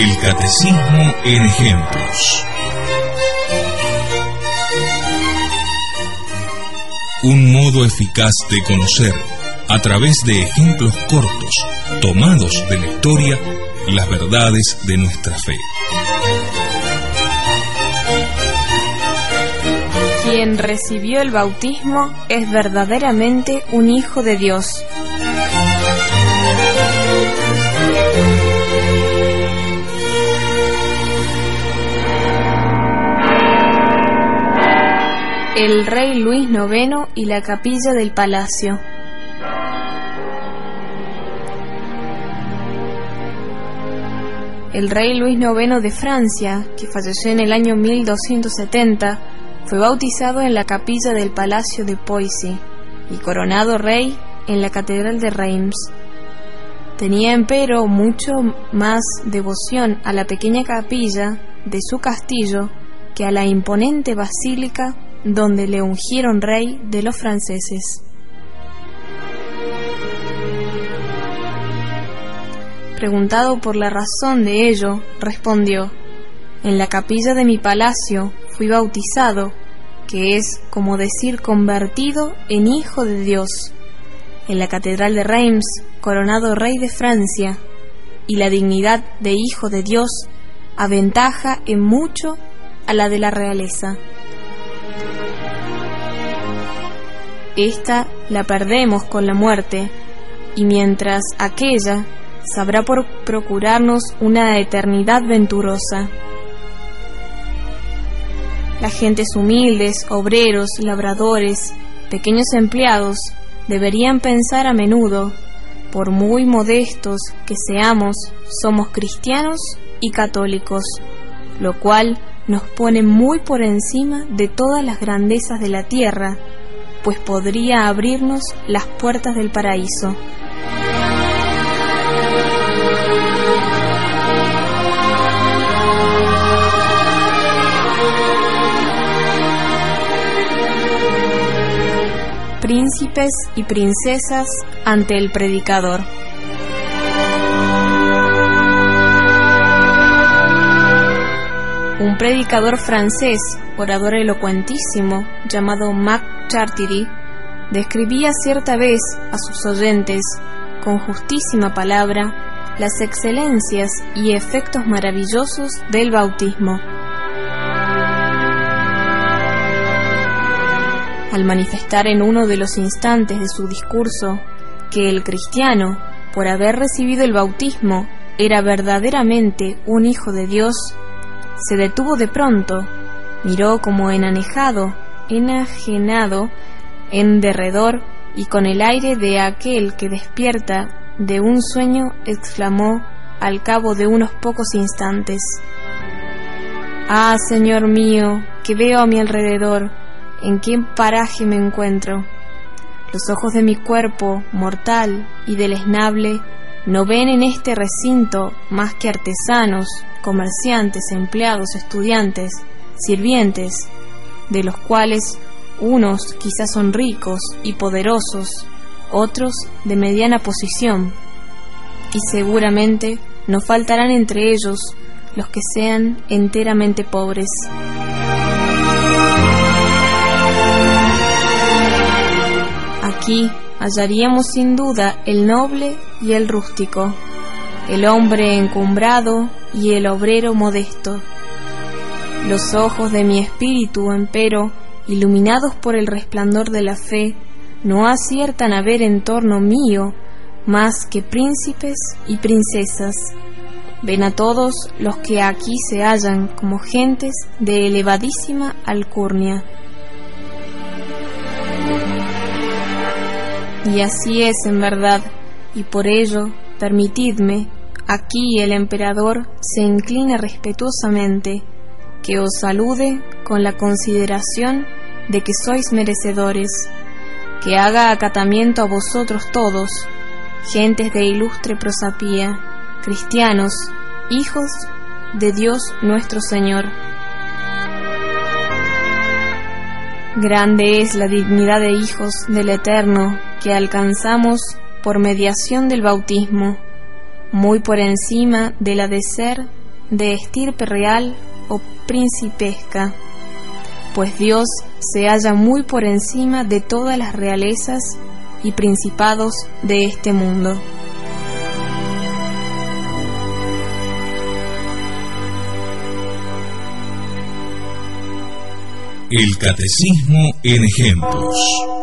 El Catecismo en Ejemplos. Un modo eficaz de conocer, a través de ejemplos cortos, tomados de la historia, las verdades de nuestra fe. Quien recibió el bautismo es verdaderamente un hijo de Dios. El rey Luis IX y la capilla del palacio. El rey Luis IX de Francia, que falleció en el año 1270, fue bautizado en la capilla del Palacio de Poissy y coronado rey en la Catedral de Reims. Tenía empero mucho más devoción a la pequeña capilla de su castillo que a la imponente basílica donde le ungieron rey de los franceses. Preguntado por la razón de ello, respondió, En la capilla de mi palacio fui bautizado, que es como decir convertido en hijo de Dios. En la catedral de Reims, coronado rey de Francia, y la dignidad de hijo de Dios aventaja en mucho a la de la realeza. Esta la perdemos con la muerte, y mientras aquella sabrá por procurarnos una eternidad venturosa. Las gentes humildes, obreros, labradores, pequeños empleados, deberían pensar a menudo, por muy modestos que seamos, somos cristianos y católicos, lo cual nos pone muy por encima de todas las grandezas de la tierra, pues podría abrirnos las puertas del paraíso. príncipes y princesas ante el predicador. Predicador francés, orador elocuentísimo, llamado Mac Chartiry, describía cierta vez a sus oyentes, con justísima palabra, las excelencias y efectos maravillosos del bautismo. al manifestar en uno de los instantes de su discurso que el cristiano, por haber recibido el bautismo, era verdaderamente un hijo de Dios, se detuvo de pronto, miró como enanejado, enajenado, en derredor, y con el aire de aquel que despierta de un sueño, exclamó al cabo de unos pocos instantes, Ah, Señor mío, que veo a mi alrededor, en qué paraje me encuentro. Los ojos de mi cuerpo mortal y deleznable no ven en este recinto más que artesanos, comerciantes, empleados, estudiantes, sirvientes, de los cuales unos quizás son ricos y poderosos, otros de mediana posición, y seguramente no faltarán entre ellos los que sean enteramente pobres. Aquí hallaríamos sin duda el noble y el rústico, el hombre encumbrado y el obrero modesto. Los ojos de mi espíritu, empero, iluminados por el resplandor de la fe, no aciertan a ver en torno mío más que príncipes y princesas. Ven a todos los que aquí se hallan como gentes de elevadísima alcurnia. Y así es en verdad, y por ello, permitidme, aquí el emperador se inclina respetuosamente, que os salude con la consideración de que sois merecedores, que haga acatamiento a vosotros todos, gentes de ilustre prosapía, cristianos, hijos de Dios nuestro Señor. Grande es la dignidad de hijos del Eterno que alcanzamos por mediación del bautismo, muy por encima de la de ser de estirpe real o principesca, pues Dios se halla muy por encima de todas las realezas y principados de este mundo. El Catecismo en ejemplos.